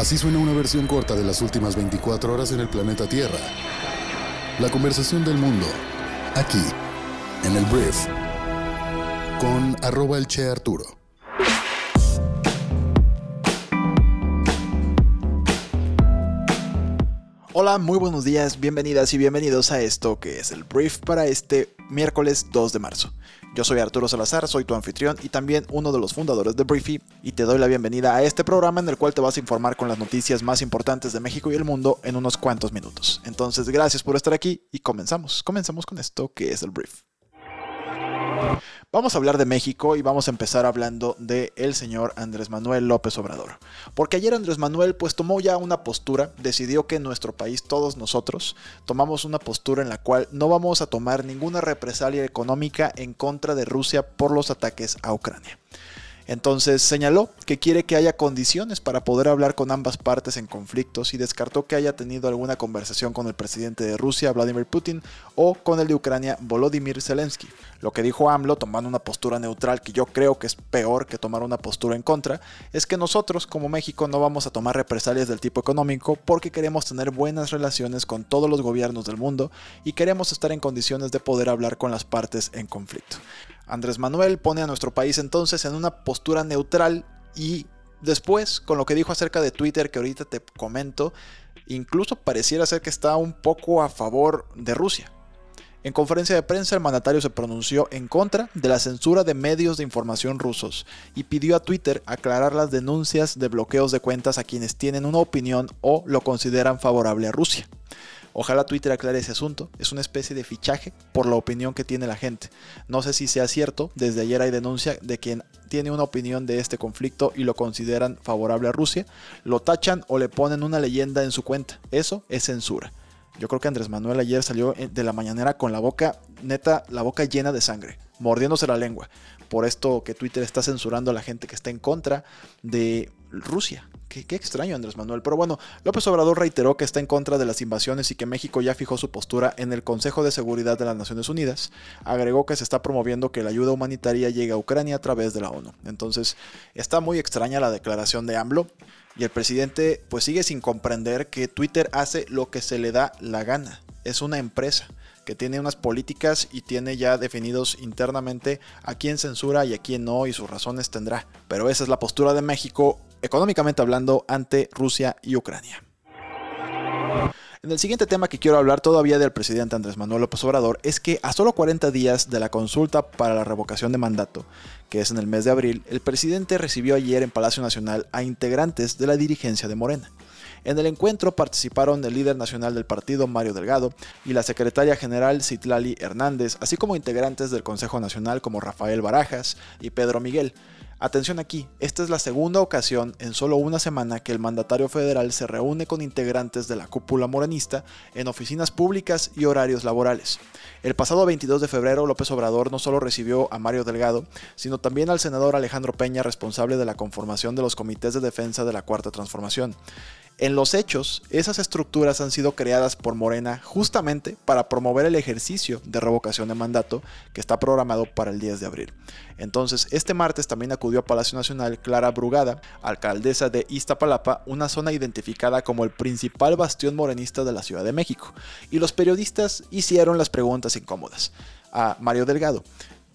Así suena una versión corta de las últimas 24 horas en el planeta Tierra. La conversación del mundo, aquí, en el Brief, con arroba el Che Arturo. Hola, muy buenos días, bienvenidas y bienvenidos a esto que es el Brief para este miércoles 2 de marzo. Yo soy Arturo Salazar, soy tu anfitrión y también uno de los fundadores de Briefy y te doy la bienvenida a este programa en el cual te vas a informar con las noticias más importantes de México y el mundo en unos cuantos minutos. Entonces, gracias por estar aquí y comenzamos. Comenzamos con esto que es el Brief. Vamos a hablar de México y vamos a empezar hablando de el señor Andrés Manuel López Obrador. Porque ayer Andrés Manuel pues tomó ya una postura, decidió que en nuestro país todos nosotros tomamos una postura en la cual no vamos a tomar ninguna represalia económica en contra de Rusia por los ataques a Ucrania. Entonces señaló que quiere que haya condiciones para poder hablar con ambas partes en conflictos y descartó que haya tenido alguna conversación con el presidente de Rusia, Vladimir Putin, o con el de Ucrania, Volodymyr Zelensky. Lo que dijo AMLO, tomando una postura neutral, que yo creo que es peor que tomar una postura en contra, es que nosotros como México no vamos a tomar represalias del tipo económico porque queremos tener buenas relaciones con todos los gobiernos del mundo y queremos estar en condiciones de poder hablar con las partes en conflicto. Andrés Manuel pone a nuestro país entonces en una postura neutral y después, con lo que dijo acerca de Twitter que ahorita te comento, incluso pareciera ser que está un poco a favor de Rusia. En conferencia de prensa el mandatario se pronunció en contra de la censura de medios de información rusos y pidió a Twitter aclarar las denuncias de bloqueos de cuentas a quienes tienen una opinión o lo consideran favorable a Rusia. Ojalá Twitter aclare ese asunto. Es una especie de fichaje por la opinión que tiene la gente. No sé si sea cierto, desde ayer hay denuncia de quien tiene una opinión de este conflicto y lo consideran favorable a Rusia, lo tachan o le ponen una leyenda en su cuenta. Eso es censura. Yo creo que Andrés Manuel ayer salió de la mañanera con la boca, neta, la boca llena de sangre, mordiéndose la lengua. Por esto que Twitter está censurando a la gente que está en contra de Rusia. Qué, extraño Andrés Manuel. Pero bueno, López Obrador reiteró que está en contra de las invasiones y que México ya fijó su postura en el Consejo de Seguridad de las Naciones Unidas. Agregó que se está promoviendo que la ayuda humanitaria llegue a Ucrania a través de la ONU. Entonces, está muy extraña la declaración de AMLO. Y el presidente pues sigue sin comprender que Twitter hace lo que se le da la gana. Es una empresa que tiene unas políticas y tiene ya definidos internamente a quién censura y a quién no y sus razones tendrá. Pero esa es la postura de México económicamente hablando ante Rusia y Ucrania. En el siguiente tema que quiero hablar todavía del presidente Andrés Manuel López Obrador es que a solo 40 días de la consulta para la revocación de mandato, que es en el mes de abril, el presidente recibió ayer en Palacio Nacional a integrantes de la dirigencia de Morena. En el encuentro participaron el líder nacional del partido, Mario Delgado, y la secretaria general, Citlali Hernández, así como integrantes del Consejo Nacional como Rafael Barajas y Pedro Miguel. Atención aquí, esta es la segunda ocasión en solo una semana que el mandatario federal se reúne con integrantes de la cúpula morenista en oficinas públicas y horarios laborales. El pasado 22 de febrero López Obrador no solo recibió a Mario Delgado, sino también al senador Alejandro Peña, responsable de la conformación de los comités de defensa de la Cuarta Transformación. En los hechos, esas estructuras han sido creadas por Morena justamente para promover el ejercicio de revocación de mandato que está programado para el 10 de abril. Entonces, este martes también acudió a Palacio Nacional Clara Brugada, alcaldesa de Iztapalapa, una zona identificada como el principal bastión morenista de la Ciudad de México, y los periodistas hicieron las preguntas incómodas a Mario Delgado,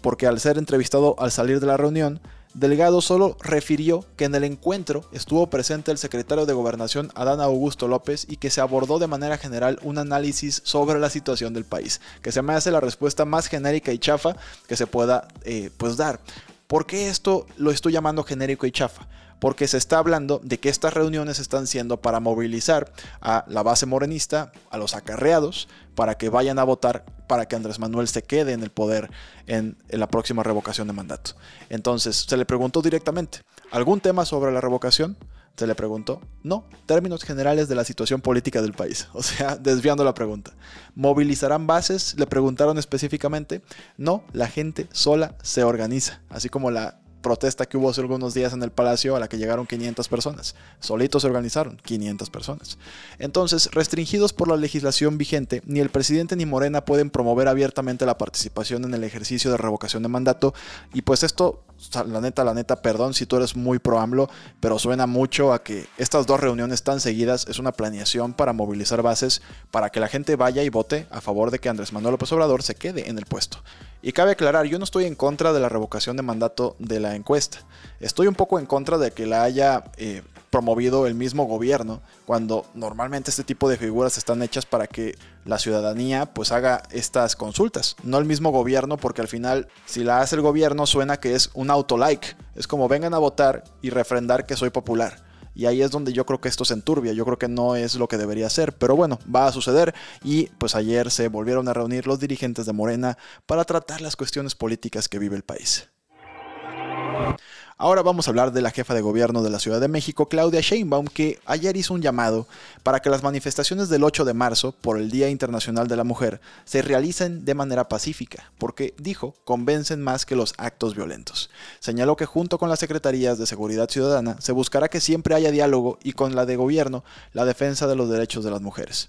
porque al ser entrevistado al salir de la reunión, Delgado solo refirió que en el encuentro estuvo presente el secretario de Gobernación Adán Augusto López y que se abordó de manera general un análisis sobre la situación del país, que se me hace la respuesta más genérica y chafa que se pueda eh, pues dar. ¿Por qué esto lo estoy llamando genérico y chafa? porque se está hablando de que estas reuniones están siendo para movilizar a la base morenista, a los acarreados, para que vayan a votar para que Andrés Manuel se quede en el poder en, la próxima revocación de mandato. Entonces se le preguntó directamente, ¿algún tema sobre la revocación? Se le preguntó, no, términos generales de la situación política del país, o sea, desviando la pregunta. ¿Movilizarán bases? Le preguntaron específicamente, no, la gente sola se organiza, así como la protesta que hubo hace algunos días en el Palacio a la que llegaron 500 personas. Solitos se organizaron 500 personas. Entonces, restringidos por la legislación vigente, ni el presidente ni Morena pueden promover abiertamente la participación en el ejercicio de revocación de mandato y pues esto la neta, la neta, perdón si tú eres muy pro AMLO, pero suena mucho a que estas dos reuniones tan seguidas es una planeación para movilizar bases para que la gente vaya y vote a favor de que Andrés Manuel López Obrador se quede en el puesto. Y cabe aclarar, yo no estoy en contra de la revocación de mandato de la encuesta. Estoy un poco en contra de que la haya eh, promovido el mismo gobierno, cuando normalmente este tipo de figuras están hechas para que la ciudadanía pues haga estas consultas, no el mismo gobierno, porque al final si la hace el gobierno suena que es un auto-like, es como vengan a votar y refrendar que soy popular. Y ahí es donde yo creo que esto se enturbia, yo creo que no es lo que debería ser, pero bueno, va a suceder y pues ayer se volvieron a reunir los dirigentes de Morena para tratar las cuestiones políticas que vive el país. Ahora vamos a hablar de la jefa de gobierno de la Ciudad de México, Claudia Sheinbaum, que ayer hizo un llamado para que las manifestaciones del 8 de marzo, por el Día Internacional de la Mujer, se realicen de manera pacífica, porque, dijo, convencen más que los actos violentos. Señaló que junto con las Secretarías de Seguridad Ciudadana se buscará que siempre haya diálogo y con la de gobierno la defensa de los derechos de las mujeres.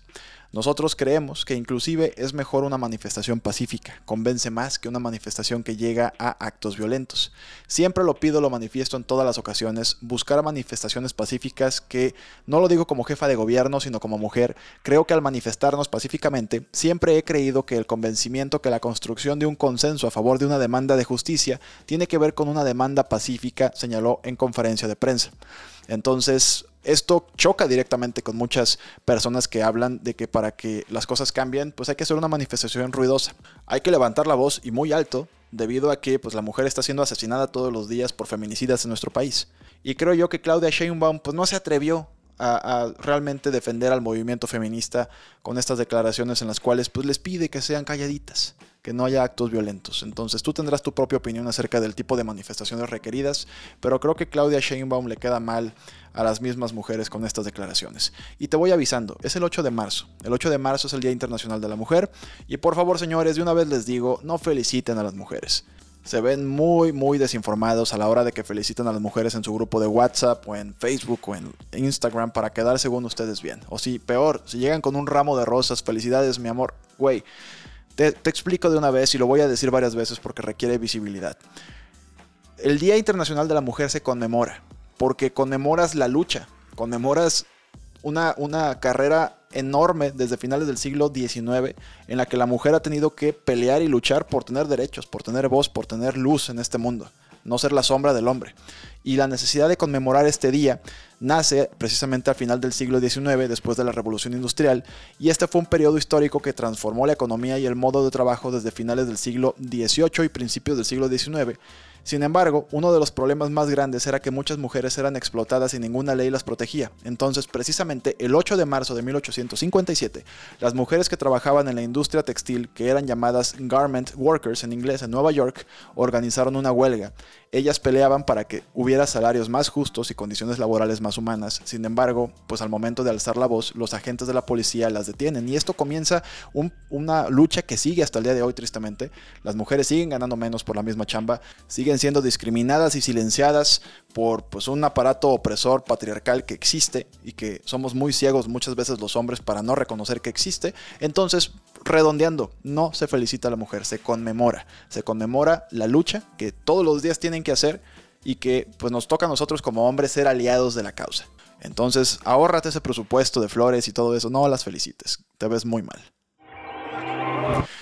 Nosotros creemos que inclusive es mejor una manifestación pacífica, convence más que una manifestación que llega a actos violentos. Siempre lo pido, lo manifiesto en todas las ocasiones, buscar manifestaciones pacíficas que, no lo digo como jefa de gobierno, sino como mujer, creo que al manifestarnos pacíficamente, siempre he creído que el convencimiento que la construcción de un consenso a favor de una demanda de justicia tiene que ver con una demanda pacífica, señaló en conferencia de prensa. Entonces, esto choca directamente con muchas personas que hablan de que para que las cosas cambien, pues hay que hacer una manifestación ruidosa. Hay que levantar la voz y muy alto debido a que pues, la mujer está siendo asesinada todos los días por feminicidas en nuestro país. Y creo yo que Claudia Sheinbaum pues, no se atrevió a, realmente defender al movimiento feminista con estas declaraciones en las cuales pues, les pide que sean calladitas que no haya actos violentos. Entonces tú tendrás tu propia opinión acerca del tipo de manifestaciones requeridas, pero creo que Claudia Sheinbaum le queda mal a las mismas mujeres con estas declaraciones. Y te voy avisando, es el 8 de marzo. El 8 de marzo es el Día Internacional de la Mujer y por favor, señores, de una vez les digo, no feliciten a las mujeres se ven muy, muy desinformados a la hora de que felicitan a las mujeres en su grupo de WhatsApp o en Facebook o en Instagram para quedar según ustedes bien. O si, peor, si llegan con un ramo de rosas, felicidades, mi amor. Güey, te, explico de una vez y lo voy a decir varias veces porque requiere visibilidad. El Día Internacional de la Mujer se conmemora porque conmemoras la lucha, conmemoras una, una carrera enorme desde finales del siglo XIX en la que la mujer ha tenido que pelear y luchar por tener derechos, por tener voz, por tener luz en este mundo, no ser la sombra del hombre. Y la necesidad de conmemorar este día nace precisamente al final del siglo XIX, después de la Revolución Industrial, y este fue un periodo histórico que transformó la economía y el modo de trabajo desde finales del siglo XVIII y principios del siglo XIX sin embargo, uno de los problemas más grandes era que muchas mujeres eran explotadas y ninguna ley las protegía. Entonces, precisamente el 8 de marzo de 1857, las mujeres que trabajaban en la industria textil, que eran llamadas garment workers en inglés en Nueva York, organizaron una huelga. Ellas peleaban para que hubiera salarios más justos y condiciones laborales más humanas. Sin embargo, pues al momento de alzar la voz, los agentes de la policía las detienen. Y esto comienza una lucha que sigue hasta el día de hoy, tristemente. Las mujeres siguen ganando menos por la misma chamba, siguen siendo discriminadas y silenciadas por pues, un aparato opresor patriarcal que existe y que somos muy ciegos muchas veces los hombres para no reconocer que existe. Entonces, redondeando, no se felicita a la mujer, se conmemora. Se conmemora la lucha que todos los días tienen que hacer y que pues nos toca a nosotros como hombres ser aliados de la causa. Entonces, ahórrate ese presupuesto de flores y todo eso, no las felicites, te ves muy mal.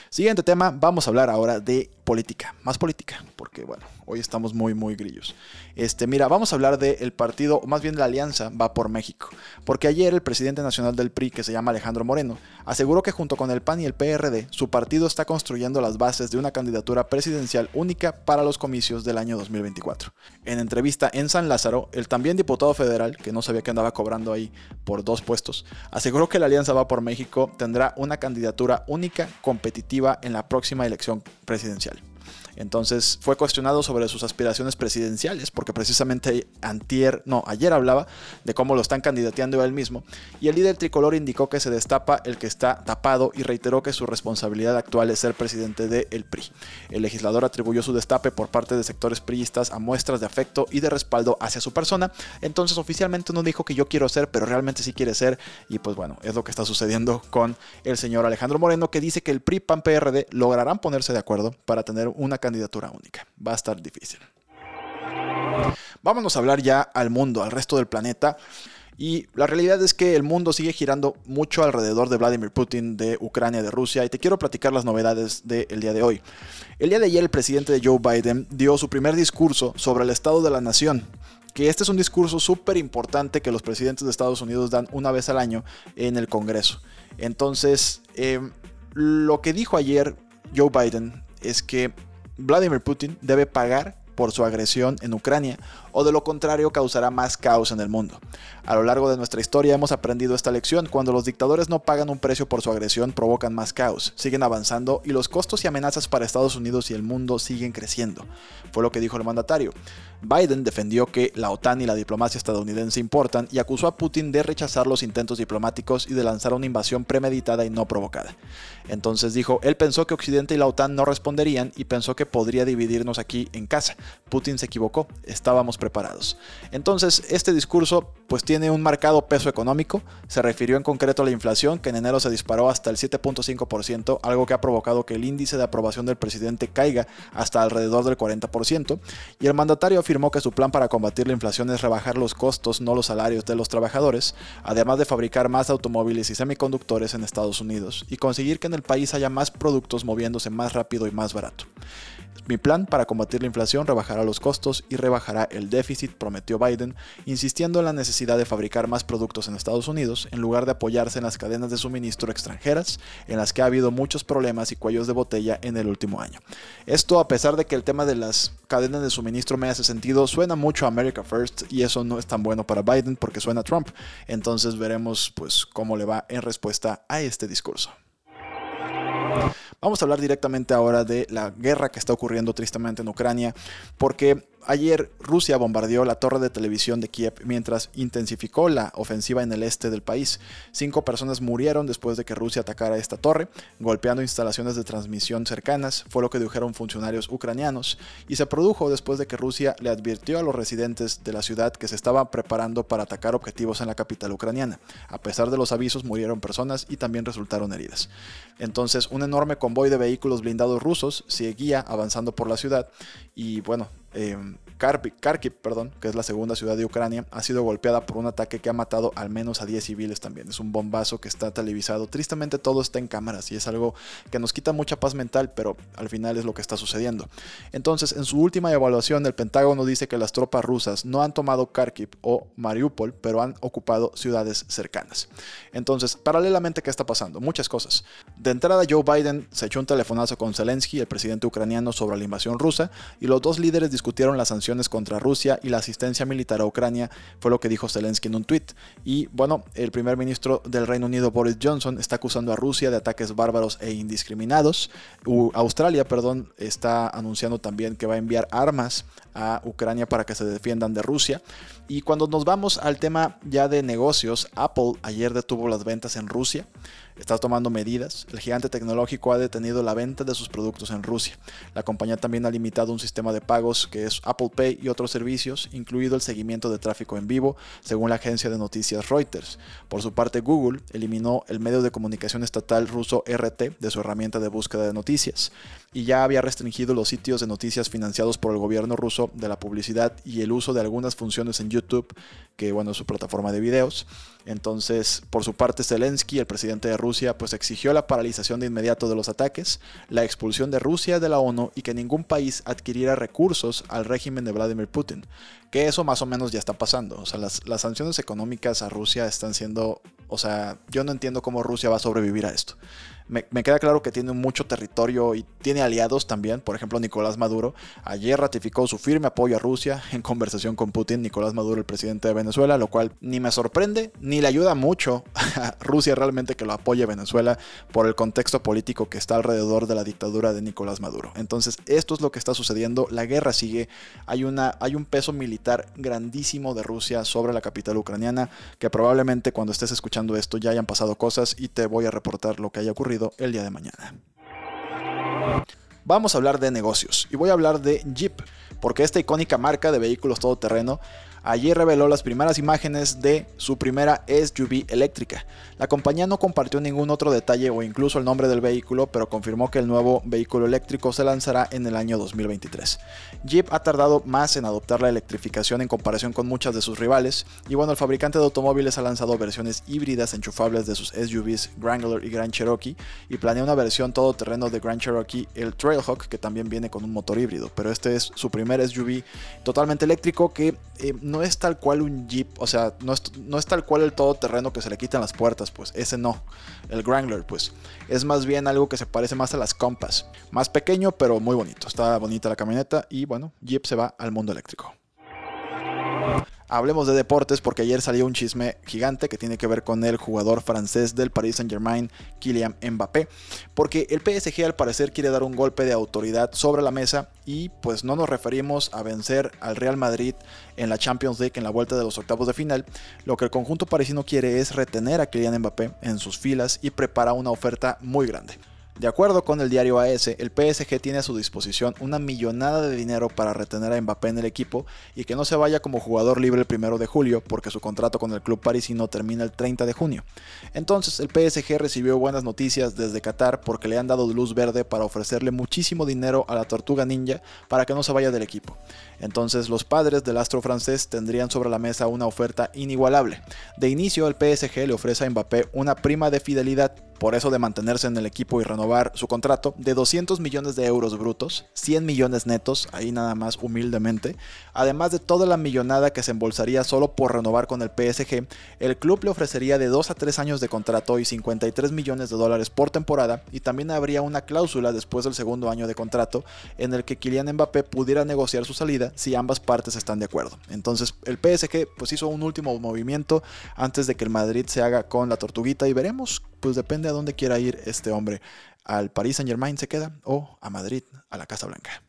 Siguiente tema, vamos a hablar ahora de política, más política, porque bueno, hoy estamos muy, muy grillos. Este, mira, vamos a hablar del partido, o más bien de la alianza Va por México, porque ayer el presidente nacional del PRI, que se llama Alejandro Moreno, aseguró que junto con el PAN y el PRD, su partido está construyendo las bases de una candidatura presidencial única para los comicios del año 2024. En entrevista en San Lázaro, el también diputado federal, que no sabía que andaba cobrando ahí por dos puestos, aseguró que la alianza Va por México tendrá una candidatura única competitiva en la próxima elección presidencial. Entonces fue cuestionado sobre sus aspiraciones presidenciales, porque precisamente antier, no, ayer hablaba de cómo lo están candidateando él mismo, y el líder tricolor indicó que se destapa el que está tapado y reiteró que su responsabilidad actual es ser presidente del PRI. El legislador atribuyó su destape por parte de sectores priistas a muestras de afecto y de respaldo hacia su persona, entonces oficialmente no dijo que yo quiero ser, pero realmente sí quiere ser, y pues bueno, es lo que está sucediendo con el señor Alejandro Moreno, que dice que el PRI, PAN, PRD lograrán ponerse de acuerdo para tener una candidatura única. Va a estar difícil. Vámonos a hablar ya al mundo, al resto del planeta. Y la realidad es que el mundo sigue girando mucho alrededor de Vladimir Putin, de Ucrania, de Rusia, y te quiero platicar las novedades del día de hoy. El día de ayer el presidente de Joe Biden dio su primer discurso sobre el estado de la nación, que este es un discurso súper importante que los presidentes de Estados Unidos dan una vez al año en el Congreso. Entonces, em, lo que dijo ayer Joe Biden es que Vladimir Putin debe pagar por su agresión en Ucrania o de lo contrario causará más caos en el mundo. A lo largo de nuestra historia hemos aprendido esta lección, cuando los dictadores no pagan un precio por su agresión provocan más caos, siguen avanzando y los costos y amenazas para Estados Unidos y el mundo siguen creciendo, fue lo que dijo el mandatario. Biden defendió que la OTAN y la diplomacia estadounidense importan y acusó a Putin de rechazar los intentos diplomáticos y de lanzar una invasión premeditada y no provocada. Entonces dijo, él pensó que Occidente y la OTAN no responderían y pensó que podría dividirnos aquí en casa. Putin se equivocó, estábamos preparados. Entonces, este discurso pues tiene un marcado peso económico, se refirió en concreto a la inflación que en enero se disparó hasta el 7.5%, algo que ha provocado que el índice de aprobación del presidente caiga hasta alrededor del 40%, y el mandatario afirmó que su plan para combatir la inflación es rebajar los costos, no los salarios de los trabajadores, además de fabricar más automóviles y semiconductores en Estados Unidos y conseguir que en el país haya más productos moviéndose más rápido y más barato. Mi plan para combatir la inflación rebajará los costos y rebajará el déficit, prometió Biden, insistiendo en la necesidad de fabricar más productos en Estados Unidos en lugar de apoyarse en las cadenas de suministro extranjeras, en las que ha habido muchos problemas y cuellos de botella en el último año. Esto a pesar de que el tema de las cadenas de suministro me hace sentido, suena mucho a America First y eso no es tan bueno para Biden porque suena a Trump. Entonces veremos pues cómo le va en respuesta a este discurso. Vamos a hablar directamente ahora de la guerra que está ocurriendo tristemente en Ucrania, porque Ayer Rusia bombardeó la torre de televisión de Kiev mientras intensificó la ofensiva en el este del país. Cinco personas murieron después de que Rusia atacara esta torre, golpeando instalaciones de transmisión cercanas, fue lo que dijeron funcionarios ucranianos, y se produjo después de que Rusia le advirtió a los residentes de la ciudad que se estaban preparando para atacar objetivos en la capital ucraniana. A pesar de los avisos, murieron personas y también resultaron heridas. Entonces, un enorme convoy de vehículos blindados rusos seguía avanzando por la ciudad y bueno, eh, Kharkiv, perdón, que es la segunda ciudad de Ucrania, ha sido golpeada por un ataque que ha matado al menos a 10 civiles también. Es un bombazo que está televisado. Tristemente todo está en cámaras y es algo que nos quita mucha paz mental, pero al final es lo que está sucediendo. Entonces, en su última evaluación, el Pentágono dice que las tropas rusas no han tomado Kharkiv o Mariupol, pero han ocupado ciudades cercanas. Entonces, paralelamente, ¿qué está pasando? Muchas cosas. De entrada, Joe Biden se echó un telefonazo con Zelensky, el presidente ucraniano, sobre la invasión rusa, y los dos líderes discutieron las sanciones contra Rusia y la asistencia militar a Ucrania, fue lo que dijo Zelensky en un tuit. Y bueno, el primer ministro del Reino Unido, Boris Johnson, está acusando a Rusia de ataques bárbaros e indiscriminados. Australia, perdón, está anunciando también que va a enviar armas a Ucrania para que se defiendan de Rusia. Y cuando nos vamos al tema ya de negocios, Apple ayer detuvo las ventas en Rusia está tomando medidas. El gigante tecnológico ha detenido la venta de sus productos en Rusia. La compañía también ha limitado un sistema de pagos que es Apple Pay y otros servicios, incluido el seguimiento de tráfico en vivo, según la agencia de noticias Reuters. Por su parte, Google eliminó el medio de comunicación estatal ruso RT de su herramienta de búsqueda de noticias y ya había restringido los sitios de noticias financiados por el gobierno ruso de la publicidad y el uso de algunas funciones en YouTube, que bueno, es su plataforma de videos. Entonces, por su parte, Zelensky, el presidente de Rusia, pues exigió la paralización de inmediato de los ataques, la expulsión de Rusia de la ONU y que ningún país adquiriera recursos al régimen de Vladimir Putin. Que eso más o menos ya está pasando. O sea, las, sanciones económicas a Rusia están siendo... O sea, yo no entiendo cómo Rusia va a sobrevivir a esto. Me, me, queda claro que tiene mucho territorio y tiene aliados también. Por ejemplo, Nicolás Maduro. Ayer ratificó su firme apoyo a Rusia en conversación con Putin, Nicolás Maduro, el presidente de Venezuela, lo cual ni me sorprende ni le ayuda mucho a Rusia realmente que lo apoye Venezuela por el contexto político que está alrededor de la dictadura de Nicolás Maduro. Entonces, esto es lo que está sucediendo. La guerra sigue. Hay, una, hay un peso militar grandísimo de Rusia sobre la capital ucraniana que probablemente cuando estés escuchando esto ya hayan pasado cosas y te voy a reportar lo que haya ocurrido el día de mañana. Vamos a hablar de negocios y voy a hablar de Jeep, porque esta icónica marca de vehículos todoterreno ayer reveló las primeras imágenes de su primera SUV eléctrica. La compañía no compartió ningún otro detalle o incluso el nombre del vehículo, pero confirmó que el nuevo vehículo eléctrico se lanzará en el año 2023. Jeep ha tardado más en adoptar la electrificación en comparación con muchas de sus rivales, y bueno, el fabricante de automóviles ha lanzado versiones híbridas enchufables de sus SUVs Wrangler y Grand Cherokee, y planea una versión todoterreno de Grand Cherokee, el Trailhawk, que también viene con un motor híbrido, pero este es su primer SUV totalmente eléctrico que eh, no es tal cual un Jeep, o sea, no es, no es tal cual el todoterreno que se le quitan las puertas, pues ese no. El Wrangler, pues es más bien algo que se parece más a las Compass. Más pequeño, pero muy bonito. Está bonita la camioneta y bueno, Jeep se va al mundo eléctrico. Hablemos de deportes porque ayer salió un chisme gigante que tiene que ver con el jugador francés del Paris Saint Germain, Kylian Mbappé, porque el PSG al parecer quiere dar un golpe de autoridad sobre la mesa y pues no nos referimos a vencer al Real Madrid en la Champions League en la vuelta de los octavos de final, lo que el conjunto parisino quiere es retener a Kylian Mbappé en sus filas y prepara una oferta muy grande. De acuerdo con el diario AS, el PSG tiene a su disposición una millonada de dinero para retener a Mbappé en el equipo y que no se vaya como jugador libre el primero de julio porque su contrato con el club parisino termina el 30 de junio. Entonces el PSG recibió buenas noticias desde Qatar porque le han dado luz verde para ofrecerle muchísimo dinero a la Tortuga Ninja para que no se vaya del equipo. Entonces los padres del astro francés tendrían sobre la mesa una oferta inigualable. De inicio el PSG le ofrece a Mbappé una prima de fidelidad por eso de mantenerse en el equipo y renovar su contrato, de 200 millones de euros brutos, 100 millones netos, ahí nada más humildemente, además de toda la millonada que se embolsaría solo por renovar con el PSG, el club le ofrecería de 2 a 3 años de contrato y 53 millones de dólares por temporada, y también habría una cláusula después del segundo año de contrato en el que Kylian Mbappé pudiera negociar su salida si ambas partes están de acuerdo. Entonces el PSG pues hizo un último movimiento antes de que el Madrid se haga con la tortuguita y veremos pues depende a dónde quiera ir este hombre. Al Paris Saint Germain se queda o a Madrid, a la Casa Blanca.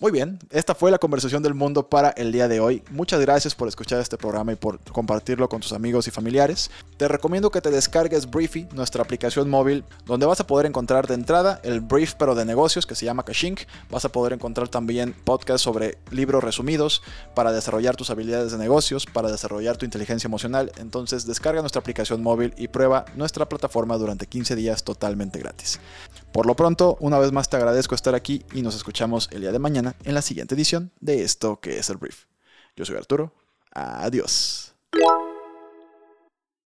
Muy bien, esta fue la conversación del mundo para el día de hoy. Muchas gracias por escuchar este programa y por compartirlo con tus amigos y familiares. Te recomiendo que te descargues Briefy, nuestra aplicación móvil, donde vas a poder encontrar de entrada el brief pero de negocios que se llama Kashink. Vas a poder encontrar también podcasts sobre libros resumidos para desarrollar tus habilidades de negocios, para desarrollar tu inteligencia emocional. Entonces descarga nuestra aplicación móvil y prueba nuestra plataforma durante 15 días totalmente gratis. Por lo pronto, una vez más te agradezco estar aquí y nos escuchamos el día de mañana en la siguiente edición de esto que es el brief. Yo soy Arturo. Adiós.